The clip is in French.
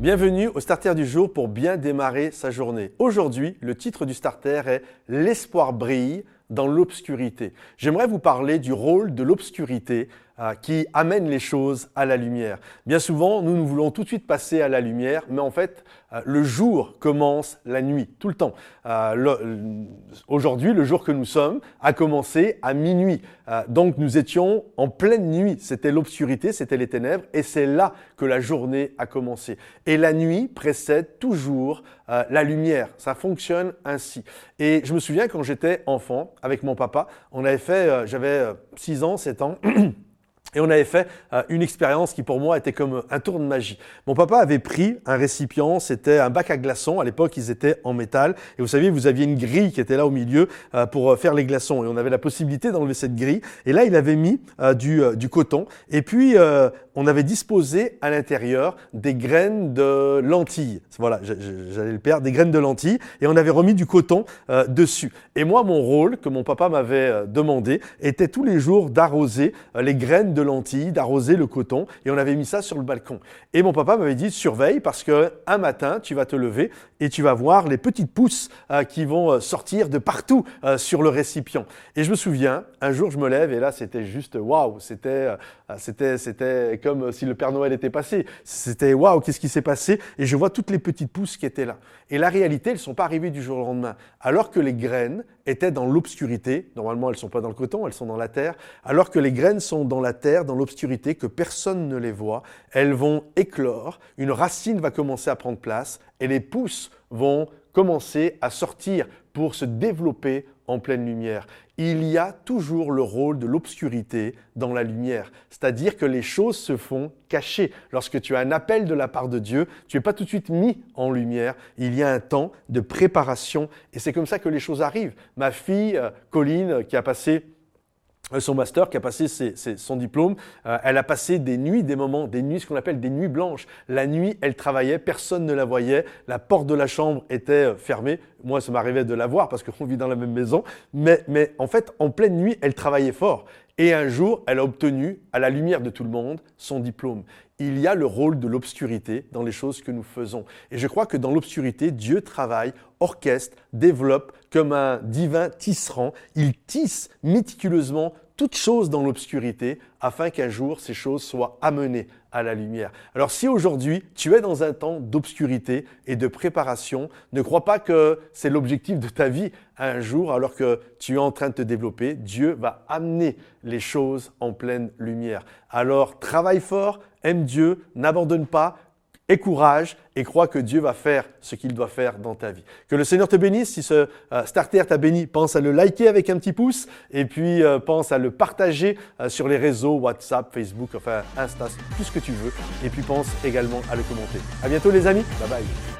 Bienvenue au Starter du jour pour bien démarrer sa journée. Aujourd'hui, le titre du Starter est L'espoir brille dans l'obscurité. J'aimerais vous parler du rôle de l'obscurité qui amène les choses à la lumière. Bien souvent, nous, nous voulons tout de suite passer à la lumière, mais en fait, euh, le jour commence la nuit, tout le temps. Euh, aujourd'hui, le jour que nous sommes a commencé à minuit. donc nous étions en pleine nuit, c'était l'obscurité, c'était les ténèbres, et c'est là que la journée a commencé. Et la nuit précède toujours la lumière, ça fonctionne ainsi. Et je me souviens quand j'étais enfant, avec mon papa, on avait fait, j'avais 6 ans, 7 ans, Et on avait fait euh, une expérience qui pour moi était comme un tour de magie. Mon papa avait pris un récipient, c'était un bac à glaçons. À l'époque, ils étaient en métal. Et vous savez, vous aviez une grille qui était là au milieu euh, pour euh, faire les glaçons. Et on avait la possibilité d'enlever cette grille. Et là, il avait mis du, du, coton. Et puis, on avait disposé à l'intérieur des graines de lentilles. Voilà, j'allais le perdre, des graines de lentilles. Et on avait remis du coton dessus. Et moi, mon rôle, que mon papa m'avait demandé, était tous les jours d'arroser les graines de lentilles, d'arroser le coton, et on avait mis ça sur le balcon. Et mon papa m'avait dit surveille parce que un matin tu vas te lever et tu vas voir les petites pousses euh, qui vont euh, sortir de partout euh, sur le récipient. Et je me souviens, un jour je me lève et là c'était juste waouh, c'était c'était c'était comme si le Père Noël était passé. C'était waouh, qu'est-ce qui s'est passé? Et je vois toutes les petites pousses qui étaient là. Et la réalité, elles sont pas arrivées du jour au lendemain. Alors que les graines étaient dans l'obscurité, normalement elles sont pas dans le coton, elles sont dans la terre. Alors que les graines sont dans la terre dans l'obscurité, que personne ne les voit. Elles vont éclore, une racine va commencer à prendre place et les pousses vont commencer à sortir pour se développer en pleine lumière. Il y a toujours le rôle de l'obscurité dans la lumière, c'est-à-dire que les choses se font cachées. Lorsque tu as un appel de la part de Dieu, tu n'es pas tout de suite mis en lumière, il y a un temps de préparation et c'est comme ça que les choses arrivent. Ma fille, euh, Colline, qui a passé son master, qui a passé son diplôme, euh, elle a passé des nuits, des moments, des nuits, ce qu'on appelle des nuits blanches. La nuit, elle travaillait, personne ne la voyait, la porte de la chambre était euh, fermée. Moi, ça m'arrivait de la voir parce qu'on vit dans la même maison. Mais, mais en fait, en pleine nuit, elle travaillait fort. Et un jour, elle a obtenu, à la lumière de tout le monde, son diplôme. Il y a le rôle de l'obscurité dans les choses que nous faisons. Et je crois que dans l'obscurité, Dieu travaille, orchestre, développe comme un divin tisserand. Il tisse méticuleusement toutes choses dans l'obscurité afin qu'un jour ces choses soient amenées à la lumière. Alors si aujourd'hui tu es dans un temps d'obscurité et de préparation, ne crois pas que c'est l'objectif de ta vie un jour alors que tu es en train de te développer, Dieu va amener les choses en pleine lumière. Alors travaille fort, aime Dieu, n'abandonne pas, et courage et crois que Dieu va faire ce qu'il doit faire dans ta vie. Que le Seigneur te bénisse. Si ce euh, starter t'a béni, pense à le liker avec un petit pouce et puis euh, pense à le partager euh, sur les réseaux WhatsApp, Facebook, enfin Insta, tout ce que tu veux. Et puis pense également à le commenter. À bientôt les amis. Bye bye.